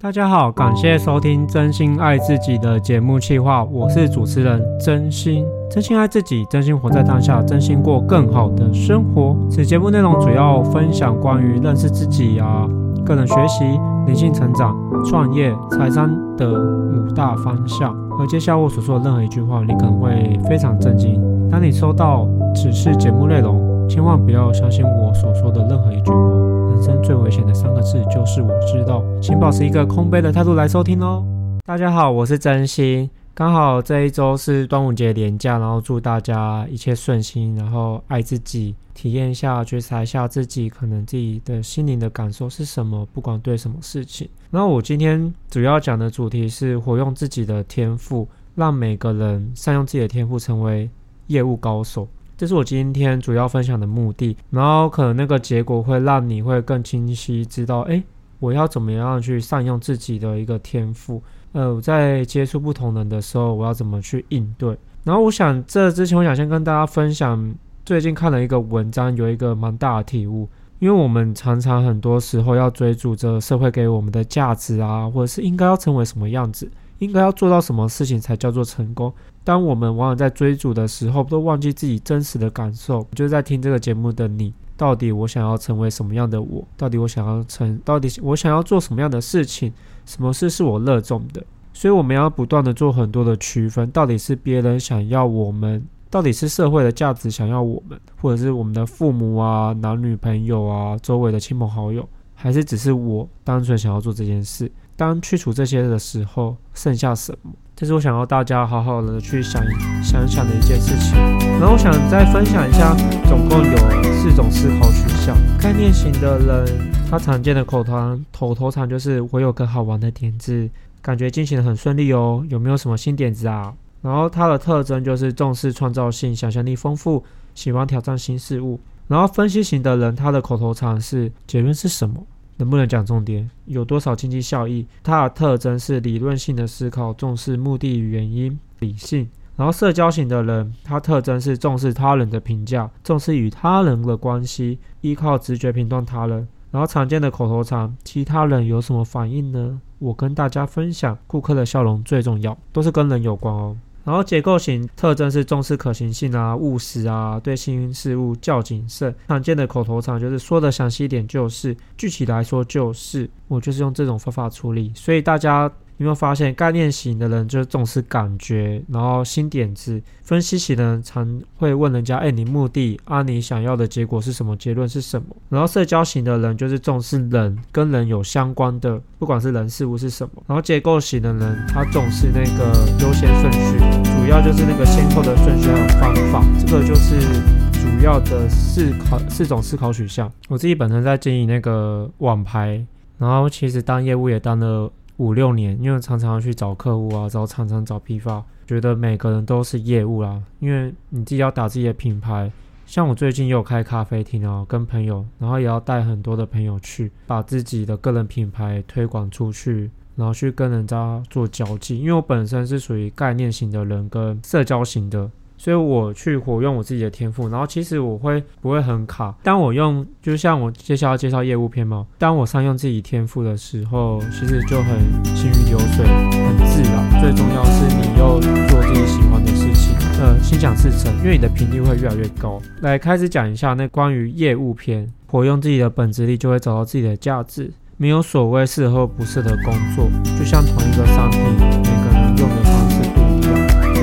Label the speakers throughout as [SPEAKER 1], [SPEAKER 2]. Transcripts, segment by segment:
[SPEAKER 1] 大家好，感谢收听真心爱自己的节目企划，我是主持人真心。真心爱自己，真心活在当下，真心过更好的生活。此节目内容主要分享关于认识自己啊、个人学习、灵性成长、创业、财商的五大方向。而接下来我所说的任何一句话，你可能会非常震惊。当你收到此次节目内容，千万不要相信我所说的任何一句话。人生最危险的三个字就是我知道，请保持一个空杯的态度来收听哦。大家好，我是真心，刚好这一周是端午节连假，然后祝大家一切顺心，然后爱自己，体验一下，觉察一下自己可能自己的心灵的感受是什么，不管对什么事情。那我今天主要讲的主题是活用自己的天赋，让每个人善用自己的天赋，成为业务高手。这是我今天主要分享的目的，然后可能那个结果会让你会更清晰知道，哎，我要怎么样去善用自己的一个天赋，呃，我在接触不同人的时候，我要怎么去应对。然后我想这之前，我想先跟大家分享，最近看了一个文章，有一个蛮大的体悟，因为我们常常很多时候要追逐着社会给我们的价值啊，或者是应该要成为什么样子。应该要做到什么事情才叫做成功？当我们往往在追逐的时候，都忘记自己真实的感受。就是在听这个节目的你，到底我想要成为什么样的我？到底我想要成？到底我想要做什么样的事情？什么事是我热衷的？所以我们要不断的做很多的区分，到底是别人想要我们，到底是社会的价值想要我们，或者是我们的父母啊、男女朋友啊、周围的亲朋好友，还是只是我单纯想要做这件事？当去除这些的时候，剩下什么？这是我想要大家好好的去想想想的一件事情。然后我想再分享一下，总共有四种思考取向。概念型的人，他常见的口头口头禅就是“我有个好玩的点子”，感觉进行得很顺利哦。有没有什么新点子啊？然后他的特征就是重视创造性，想象力丰富，喜欢挑战新事物。然后分析型的人，他的口头禅是“结论是什么”。能不能讲重点？有多少经济效益？它的特征是理论性的思考，重视目的与原因，理性。然后社交型的人，它特征是重视他人的评价，重视与他人的关系，依靠直觉评断他人。然后常见的口头禅，其他人有什么反应呢？我跟大家分享，顾客的笑容最重要，都是跟人有关哦。然后结构型特征是重视可行性啊、务实啊，对新事物较谨慎。常见的口头禅就是说的详细一点就是，具体来说就是，我就是用这种方法处理。所以大家。有没有发现，概念型的人就是重视感觉，然后新点子；分析型的人常会问人家：“哎，你目的啊，你想要的结果是什么？结论是什么？”然后社交型的人就是重视人跟人有相关的，不管是人事物是什么。然后结构型的人他重视那个优先顺序，主要就是那个先后的顺序还有方法。这个就是主要的思考四种思考取向。我自己本身在经营那个网拍，然后其实当业务也当了。五六年，因为常常去找客户啊，找厂商、找批发，觉得每个人都是业务啦。因为你自己要打自己的品牌，像我最近也有开咖啡厅啊，跟朋友，然后也要带很多的朋友去，把自己的个人品牌推广出去，然后去跟人家做交际。因为我本身是属于概念型的人跟社交型的。所以我去活用我自己的天赋，然后其实我会不会很卡？当我用，就像我接下来介绍业务篇嘛，当我善用自己天赋的时候，其实就很行云流水，很自然。最重要是你又做自己喜欢的事情，呃，心想事成，因为你的频率会越来越高。来开始讲一下那关于业务篇，活用自己的本质力，就会找到自己的价值。没有所谓适合不适合工作，就像同一个商品，每个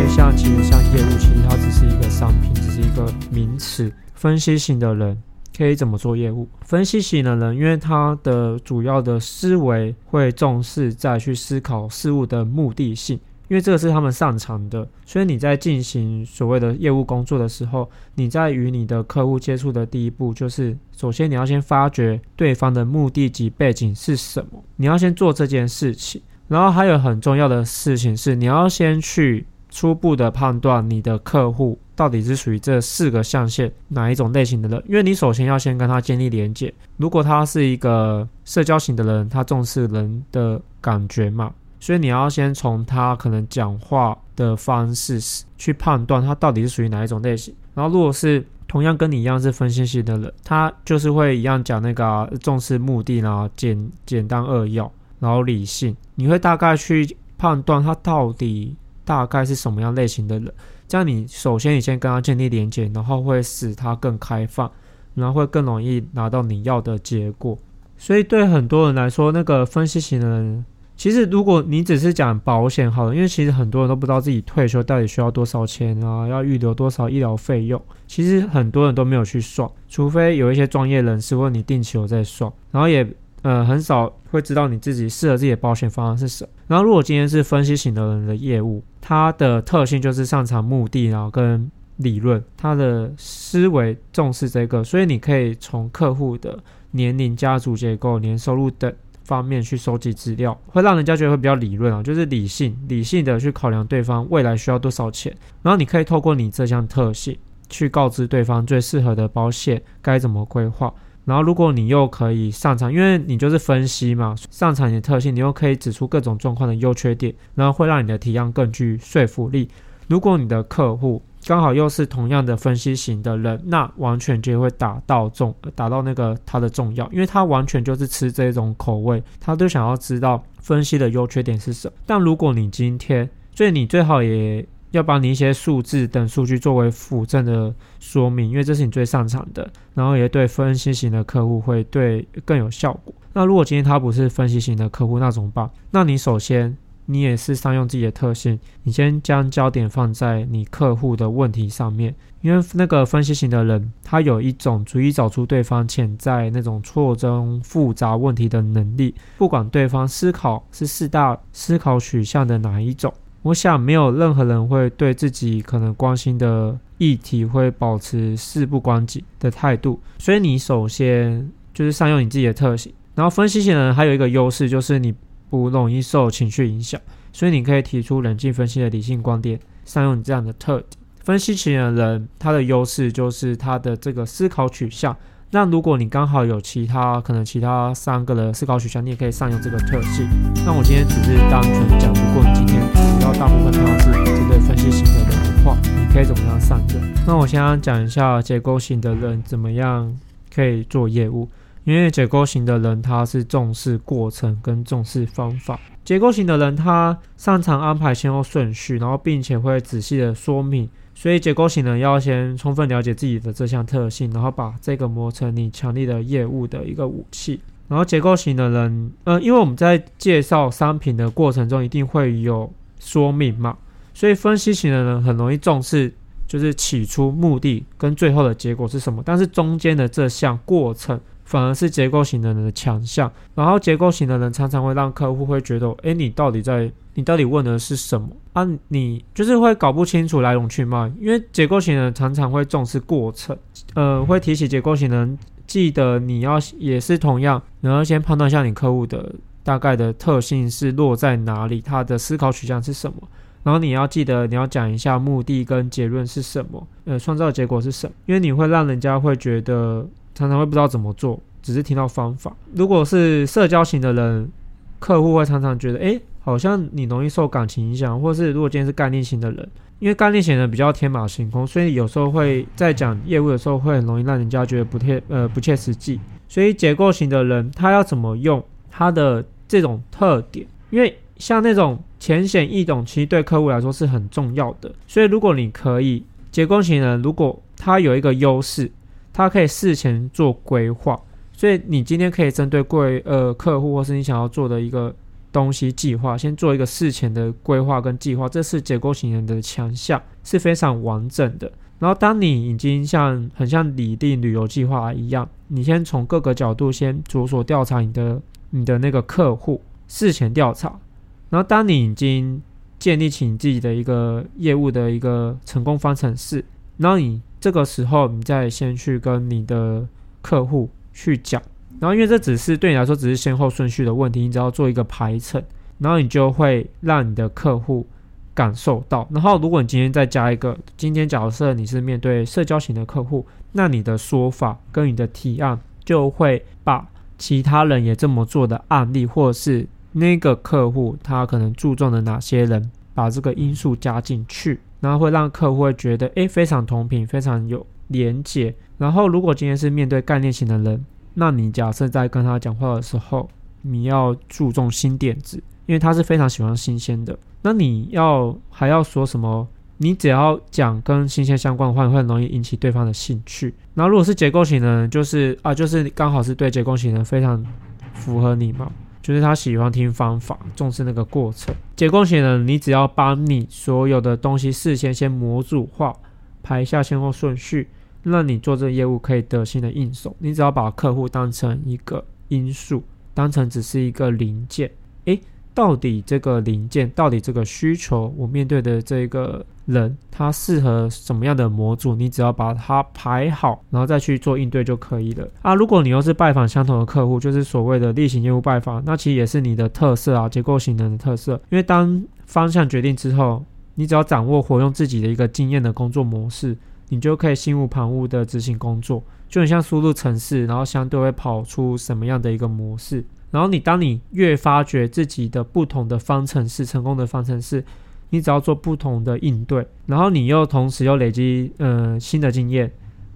[SPEAKER 1] 像其实像业务，其实它只是一个商品，只是一个名词。分析型的人可以怎么做业务？分析型的人，因为他的主要的思维会重视在去思考事物的目的性，因为这个是他们擅长的。所以你在进行所谓的业务工作的时候，你在与你的客户接触的第一步，就是首先你要先发掘对方的目的及背景是什么，你要先做这件事情。然后还有很重要的事情是，你要先去。初步的判断你的客户到底是属于这四个象限哪一种类型的人，因为你首先要先跟他建立连接。如果他是一个社交型的人，他重视人的感觉嘛，所以你要先从他可能讲话的方式去判断他到底是属于哪一种类型。然后如果是同样跟你一样是分析型的人，他就是会一样讲那个、啊、重视目的啦，简简单扼要。然后理性，你会大概去判断他到底大概是什么样类型的人。这样你首先你先跟他建立连接，然后会使他更开放，然后会更容易拿到你要的结果。所以对很多人来说，那个分析型的人，其实如果你只是讲保险好了，因为其实很多人都不知道自己退休到底需要多少钱啊，要预留多少医疗费用。其实很多人都没有去算，除非有一些专业人士问你定期有在算，然后也呃很少会知道你自己适合自己的保险方案是什么。然后如果今天是分析型的人的业务，它的特性就是擅长目的，然后跟理论，他的思维重视这个，所以你可以从客户的。年龄、家族结构、年收入等方面去收集资料，会让人家觉得会比较理论啊，就是理性、理性的去考量对方未来需要多少钱，然后你可以透过你这项特性去告知对方最适合的保险该怎么规划。然后如果你又可以擅长，因为你就是分析嘛，擅长你的特性，你又可以指出各种状况的优缺点，然后会让你的提案更具说服力。如果你的客户刚好又是同样的分析型的人，那完全就会打到重，打到那个他的重要，因为他完全就是吃这种口味，他都想要知道分析的优缺点是什么。但如果你今天，所以你最好也要把你一些数字等数据作为辅证的说明，因为这是你最擅长的，然后也对分析型的客户会对更有效果。那如果今天他不是分析型的客户，那怎么办？那你首先。你也是善用自己的特性，你先将焦点放在你客户的问题上面，因为那个分析型的人，他有一种足以找出对方潜在那种错综复杂问题的能力，不管对方思考是四大思考取向的哪一种，我想没有任何人会对自己可能关心的议题会保持事不关己的态度，所以你首先就是善用你自己的特性，然后分析型人还有一个优势就是你。不容易受情绪影响，所以你可以提出冷静分析的理性观点，善用你这样的特点。分析型的人，他的优势就是他的这个思考取向。那如果你刚好有其他可能其他三个的思考取向，你也可以善用这个特性。那我今天只是单纯讲，如果你今天主要大部分都是针对分析型的人的话，你可以怎么样善用？那我先讲一下结构型的人怎么样可以做业务。因为结构型的人，他是重视过程跟重视方法。结构型的人，他擅长安排先后顺序，然后并且会仔细的说明。所以结构型的人要先充分了解自己的这项特性，然后把这个磨成你强力的业务的一个武器。然后结构型的人，呃，因为我们在介绍商品的过程中一定会有说明嘛，所以分析型的人很容易重视就是起初目的跟最后的结果是什么，但是中间的这项过程。反而是结构型的人的强项，然后结构型的人常常会让客户会觉得，诶，你到底在，你到底问的是什么啊？你就是会搞不清楚来龙去脉，因为结构型人常常会重视过程，呃，会提醒结构型人记得你要也是同样，然后先判断一下你客户的大概的特性是落在哪里，他的思考取向是什么，然后你要记得你要讲一下目的跟结论是什么，呃，创造结果是什么，因为你会让人家会觉得。常常会不知道怎么做，只是听到方法。如果是社交型的人，客户会常常觉得，诶，好像你容易受感情影响，或是如果今天是概念型的人，因为概念型的人比较天马行空，所以有时候会在讲业务的时候会很容易让人家觉得不切呃不切实际。所以结构型的人，他要怎么用他的这种特点？因为像那种浅显易懂，其实对客户来说是很重要的。所以如果你可以结构型人，如果他有一个优势。他可以事前做规划，所以你今天可以针对贵呃客户或是你想要做的一个东西计划，先做一个事前的规划跟计划，这是结构型人的强项，是非常完整的。然后当你已经像很像拟定旅游计划一样，你先从各个角度先着手调查你的你的那个客户，事前调查。然后当你已经建立起你自己的一个业务的一个成功方程式，然后你。这个时候，你再先去跟你的客户去讲，然后因为这只是对你来说只是先后顺序的问题，你只要做一个排程，然后你就会让你的客户感受到。然后，如果你今天再加一个，今天假设你是面对社交型的客户，那你的说法跟你的提案就会把其他人也这么做的案例，或者是那个客户他可能注重的哪些人，把这个因素加进去。然后会让客户会觉得，诶，非常同频，非常有连结。然后，如果今天是面对概念型的人，那你假设在跟他讲话的时候，你要注重新点子，因为他是非常喜欢新鲜的。那你要还要说什么？你只要讲跟新鲜相关的话，会很容易引起对方的兴趣。然后如果是结构型的人，就是啊，就是刚好是对结构型的人非常符合你嘛，就是他喜欢听方法，重视那个过程。结构型的人，你只要把你所有的东西事先先模组化，排一下先后顺序，那你做这个业务可以得心的应手。你只要把客户当成一个因素，当成只是一个零件，诶。到底这个零件，到底这个需求，我面对的这个人，他适合什么样的模组？你只要把它排好，然后再去做应对就可以了啊。如果你又是拜访相同的客户，就是所谓的例行业务拜访，那其实也是你的特色啊，结构型人的特色。因为当方向决定之后，你只要掌握活用自己的一个经验的工作模式，你就可以心无旁骛的执行工作，就很像输入程式，然后相对会跑出什么样的一个模式。然后你当你越发掘自己的不同的方程式，成功的方程式，你只要做不同的应对，然后你又同时又累积呃新的经验，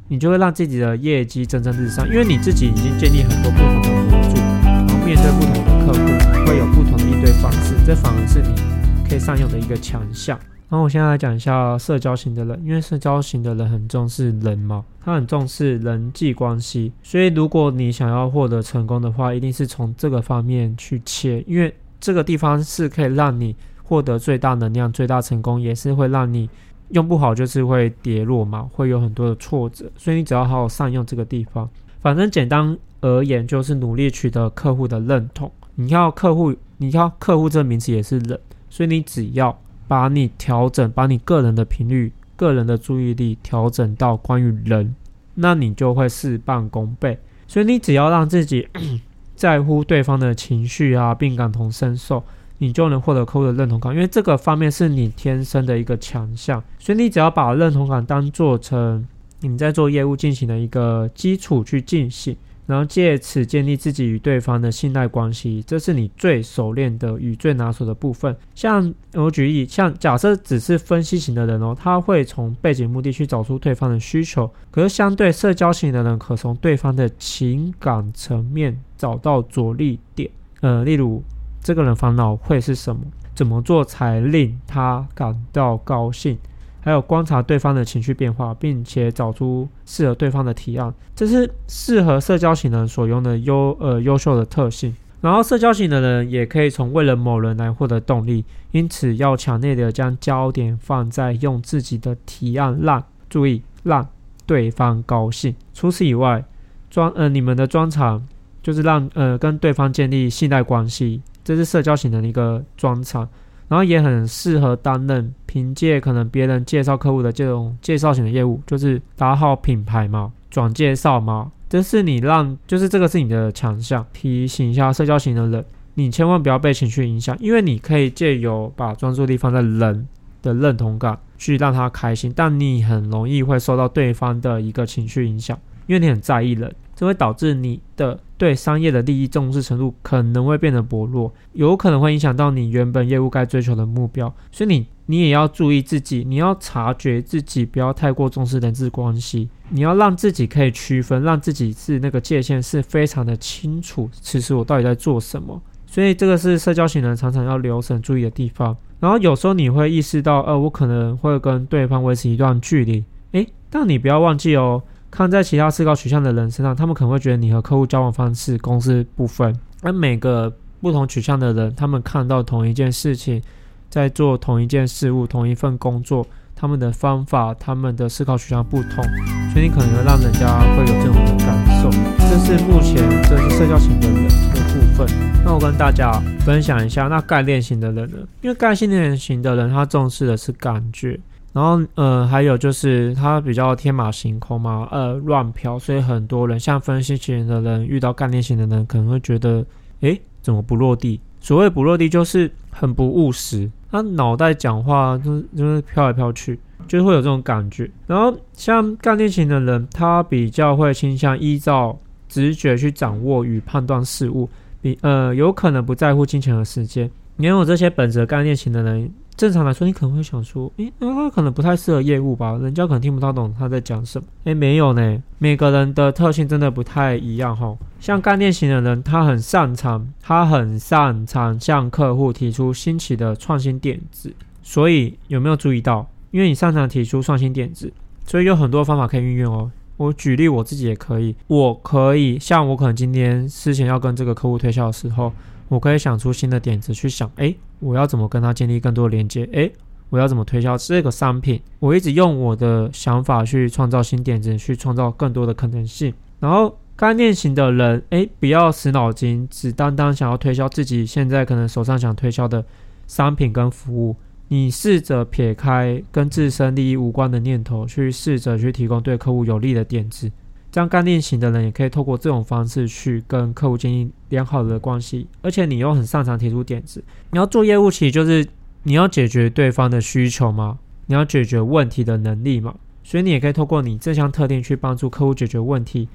[SPEAKER 1] 你就会让自己的业绩蒸蒸日上，因为你自己已经建立很多不同的模组，然后面对不同的客户，会有不同的应对方式，这反而是你可以善用的一个强项。然后我现在来讲一下社交型的人，因为社交型的人很重视人嘛，他很重视人际关系，所以如果你想要获得成功的话，一定是从这个方面去切，因为这个地方是可以让你获得最大能量、最大成功，也是会让你用不好就是会跌落嘛，会有很多的挫折，所以你只要好好善用这个地方。反正简单而言，就是努力取得客户的认同。你要客户，你要客户这名词也是人，所以你只要。把你调整，把你个人的频率、个人的注意力调整到关于人，那你就会事半功倍。所以你只要让自己 在乎对方的情绪啊，并感同身受，你就能获得客户的认同感。因为这个方面是你天生的一个强项。所以你只要把认同感当做成你在做业务进行的一个基础去进行。然后借此建立自己与对方的信赖关系，这是你最熟练的与最拿手的部分。像我举例，像假设只是分析型的人哦，他会从背景目的去找出对方的需求；可是相对社交型的人，可从对方的情感层面找到着力点。呃，例如这个人烦恼会是什么？怎么做才令他感到高兴？还有观察对方的情绪变化，并且找出适合对方的提案，这是适合社交型人所用的优呃优秀的特性。然后社交型的人也可以从为了某人来获得动力，因此要强烈的将焦点放在用自己的提案让注意让对方高兴。除此以外，专呃你们的专长就是让呃跟对方建立信赖关系，这是社交型的一个专长。然后也很适合担任凭借可能别人介绍客户的这种介绍型的业务，就是打好品牌嘛，转介绍嘛，这是你让，就是这个是你的强项。提醒一下社交型的人，你千万不要被情绪影响，因为你可以借由把专注力放在人的认同感去让他开心，但你很容易会受到对方的一个情绪影响，因为你很在意人。这会导致你的对商业的利益重视程度可能会变得薄弱，有可能会影响到你原本业务该追求的目标。所以你你也要注意自己，你要察觉自己不要太过重视人际关系，你要让自己可以区分，让自己是那个界限是非常的清楚。其实我到底在做什么？所以这个是社交型人常常要留神注意的地方。然后有时候你会意识到，呃，我可能会跟对方维持一段距离。诶，但你不要忘记哦。看在其他思考取向的人身上，他们可能会觉得你和客户交往方式公私不分。而每个不同取向的人，他们看到同一件事情，在做同一件事物、同一份工作，他们的方法、他们的思考取向不同，所以你可能会让人家会有这种的感受。这是目前这是社交型的人的部分。那我跟大家分享一下，那概念型的人呢？因为概念型的人，他重视的是感觉。然后，呃，还有就是他比较天马行空嘛，呃，乱飘，所以很多人像分析型的人遇到概念型的人，可能会觉得，诶，怎么不落地？所谓不落地，就是很不务实，他脑袋讲话就是就是飘来飘去，就会有这种感觉。然后像概念型的人，他比较会倾向依照直觉去掌握与判断事物，比呃有可能不在乎金钱和时间。拥有这些本质概念型的人。正常来说，你可能会想说，诶，那他可能不太适合业务吧？人家可能听不太懂他在讲什么。诶，没有呢，每个人的特性真的不太一样哈。像概念型的人，他很擅长，他很擅长向客户提出新奇的创新点子。所以有没有注意到？因为你擅长提出创新点子，所以有很多方法可以运用哦。我举例我自己也可以，我可以像我可能今天之前要跟这个客户推销的时候。我可以想出新的点子去想，诶，我要怎么跟他建立更多的连接？诶，我要怎么推销这个商品？我一直用我的想法去创造新点子，去创造更多的可能性。然后概念型的人，诶，不要死脑筋，只单单想要推销自己现在可能手上想推销的商品跟服务。你试着撇开跟自身利益无关的念头，去试着去提供对客户有利的点子。这样概念型的人也可以透过这种方式去跟客户建立良好的关系，而且你又很擅长提出点子。你要做业务，其实就是你要解决对方的需求嘛，你要解决问题的能力嘛，所以你也可以透过你这项特点去帮助客户解决问题。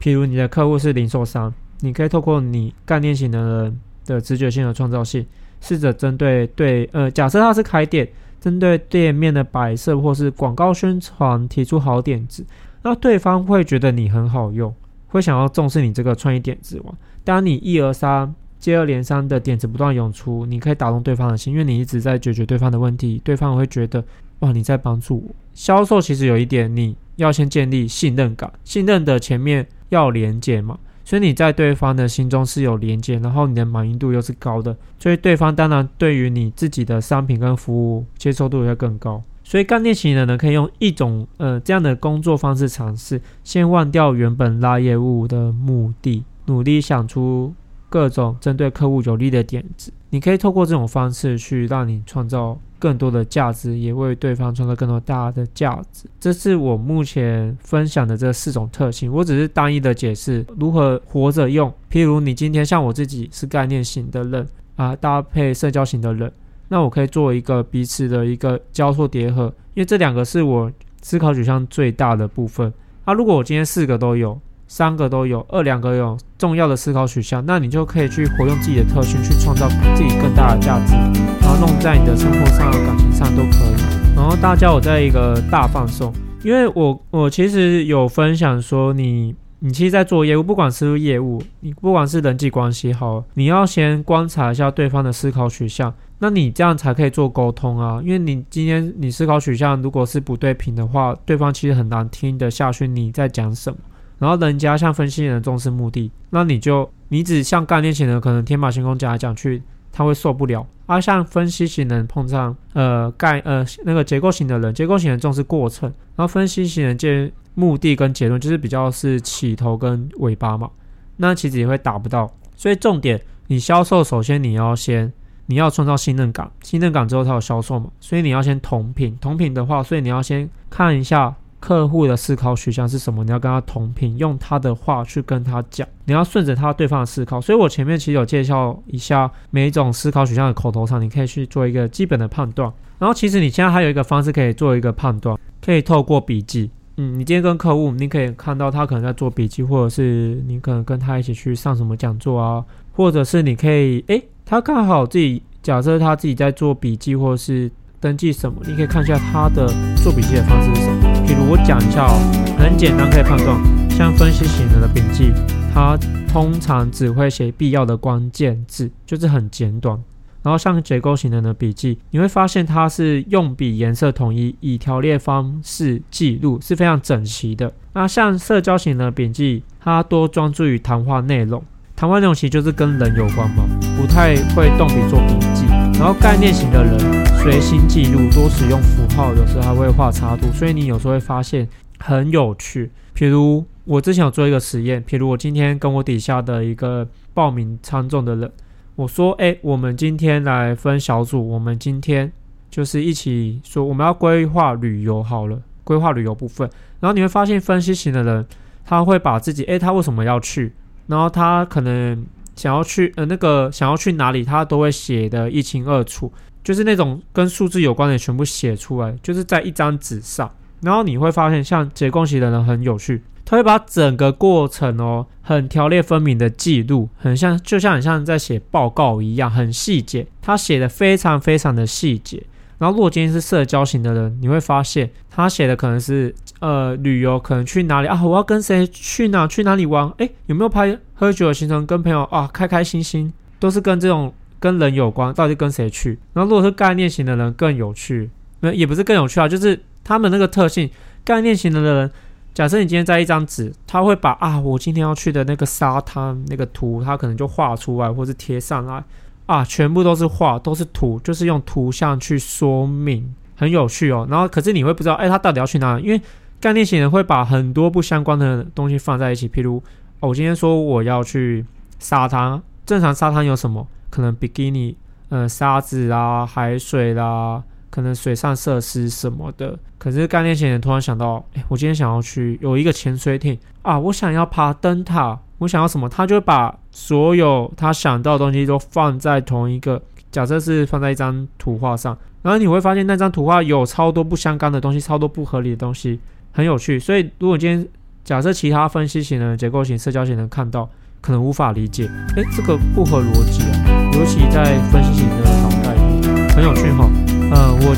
[SPEAKER 1] 譬如你的客户是零售商，你可以透过你概念型的人的直觉性和创造性，试着针对对呃，假设他是开店，针对店面的摆设或是广告宣传提出好点子。那对方会觉得你很好用，会想要重视你这个创意点子哇。当你一而三、接二连三的点子不断涌出，你可以打动对方的心，因为你一直在解决对方的问题，对方会觉得哇，你在帮助我。销售其实有一点，你要先建立信任感，信任的前面要连接嘛，所以你在对方的心中是有连接，然后你的满意度又是高的，所以对方当然对于你自己的商品跟服务接受度也会更高。所以概念型的人呢，可以用一种呃这样的工作方式尝试，先忘掉原本拉业务的目的，努力想出各种针对客户有利的点子。你可以透过这种方式去让你创造更多的价值，也为对方创造更多大的价值。这是我目前分享的这四种特性，我只是单一的解释如何活着用。譬如你今天像我自己是概念型的人啊，搭配社交型的人。那我可以做一个彼此的一个交错叠合，因为这两个是我思考取向最大的部分。那、如果我今天四个都有，三个都有，二两个有重要的思考取向，那你就可以去活用自己的特性，去创造自己更大的价值，然后弄在你的生活上、感情上都可以。然后大家我在一个大放送，因为我我其实有分享说你。你其实，在做业务，不管是不是业务，你不管是人际关系好，你要先观察一下对方的思考取向，那你这样才可以做沟通啊。因为你今天你思考取向如果是不对频的话，对方其实很难听得下去你在讲什么。然后人家像分析人重视目的，那你就你只像概念型的，可能天马行空讲来讲去，他会受不了。而、啊、像分析型的人碰上呃概呃那个结构型的人，结构型的重视过程，然后分析型的见。目的跟结论就是比较是起头跟尾巴嘛，那其实也会达不到。所以重点，你销售首先你要先你要创造信任感，信任感之后才有销售嘛。所以你要先同频，同频的话，所以你要先看一下客户的思考取向是什么，你要跟他同频，用他的话去跟他讲，你要顺着他对方的思考。所以我前面其实有介绍一下每一种思考取向的口头禅，你可以去做一个基本的判断。然后其实你现在还有一个方式可以做一个判断，可以透过笔记。嗯，你今天跟客户，你可以看到他可能在做笔记，或者是你可能跟他一起去上什么讲座啊，或者是你可以，诶，他刚好自己假设他自己在做笔记，或是登记什么，你可以看一下他的做笔记的方式是什么。比如我讲一下哦，很简单可以判断，像分析型人的笔记，他通常只会写必要的关键字，就是很简短。然后像结构型人的呢笔记，你会发现它是用笔颜色统一，以条列方式记录，是非常整齐的。那像社交型的笔记，它多专注于谈话内容，谈话内容其实就是跟人有关嘛，不太会动笔做笔记。然后概念型的人随心记录，多使用符号，有时候还会画插图，所以你有时候会发现很有趣。譬如我之前有做一个实验，譬如我今天跟我底下的一个报名参众的人。我说：“哎，我们今天来分小组，我们今天就是一起说我们要规划旅游好了，规划旅游部分。然后你会发现，分析型的人他会把自己，哎，他为什么要去？然后他可能想要去，呃，那个想要去哪里，他都会写得一清二楚，就是那种跟数字有关的全部写出来，就是在一张纸上。然后你会发现，像结构型的人很有趣。”他会把整个过程哦，很条列分明的记录，很像，就像很像在写报告一样，很细节。他写的非常非常的细节，然后如果今天是社交型的人，你会发现他写的可能是呃旅游，可能去哪里啊？我要跟谁去哪？去哪里玩？诶，有没有拍喝酒的行程？跟朋友啊，开开心心，都是跟这种跟人有关。到底跟谁去？然后如果是概念型的人更有趣，那也不是更有趣啊，就是他们那个特性。概念型的人，假设你今天在一张纸，他会把啊，我今天要去的那个沙滩那个图，他可能就画出来，或是贴上来。啊，全部都是画，都是图，就是用图像去说明，很有趣哦。然后，可是你会不知道，哎，他到底要去哪里？因为概念型人会把很多不相关的东西放在一起。譬如，我今天说我要去沙滩，正常沙滩有什么？可能比基尼，呃，沙子啦，海水啦，可能水上设施什么的。可是概念型人突然想到，哎，我今天想要去有一个潜水艇啊，我想要爬灯塔。我想要什么，他就会把所有他想到的东西都放在同一个，假设是放在一张图画上，然后你会发现那张图画有超多不相干的东西，超多不合理的东西，很有趣。所以如果今天假设其他分析型的结构型、社交型能看到，可能无法理解，诶，这个不合逻辑啊，尤其在分析型的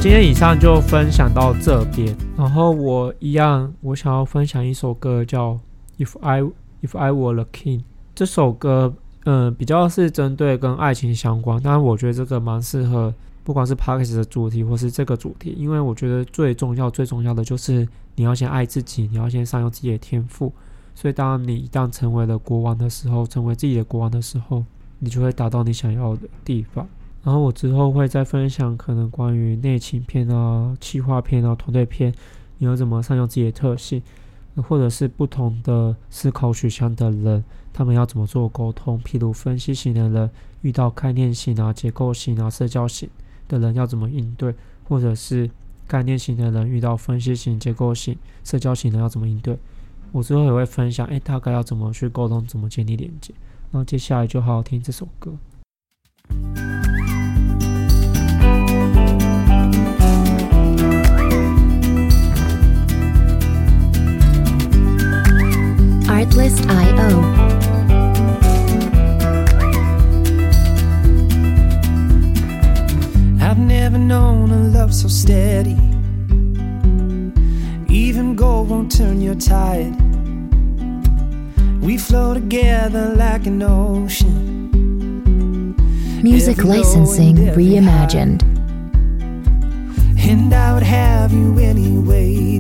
[SPEAKER 1] 今天以上就分享到这边，然后我一样，我想要分享一首歌叫《If I》。If I Were the King 这首歌，嗯，比较是针对跟爱情相关，但是我觉得这个蛮适合，不管是 Podcast 的主题或是这个主题，因为我觉得最重要、最重要的就是你要先爱自己，你要先善用自己的天赋。所以，当你一旦成为了国王的时候，成为自己的国王的时候，你就会达到你想要的地方。然后我之后会再分享可能关于内勤片啊、企划片啊、团队片，你要怎么善用自己的特性。或者是不同的思考取向的人，他们要怎么做沟通？譬如分析型的人遇到概念型啊、结构型啊、社交型的人要怎么应对？或者是概念型的人遇到分析型、结构型、社交型的要怎么应对？我之后也会分享，诶，大概要怎么去沟通，怎么建立连接。然后接下来就好好听这首歌。
[SPEAKER 2] Artlist.io I've never known a love so steady. Even gold won't turn your tide. We flow together like an ocean. Music licensing reimagined. And I would have you anyway,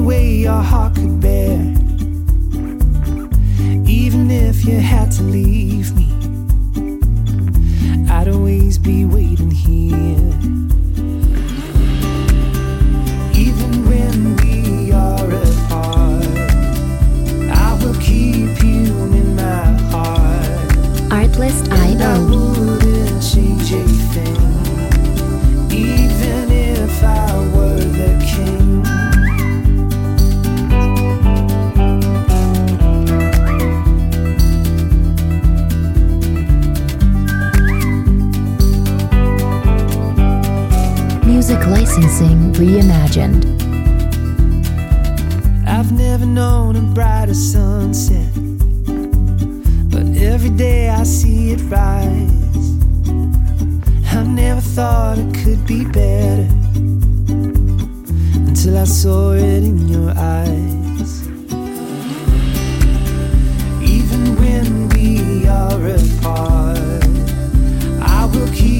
[SPEAKER 2] way your heart could bear. Even if you had to leave me, I'd always be waiting here. Licensing reimagined. I've never known a brighter sunset, but every day I see it rise. I never thought it could be better until I saw it in your eyes. Even when we are apart, I will keep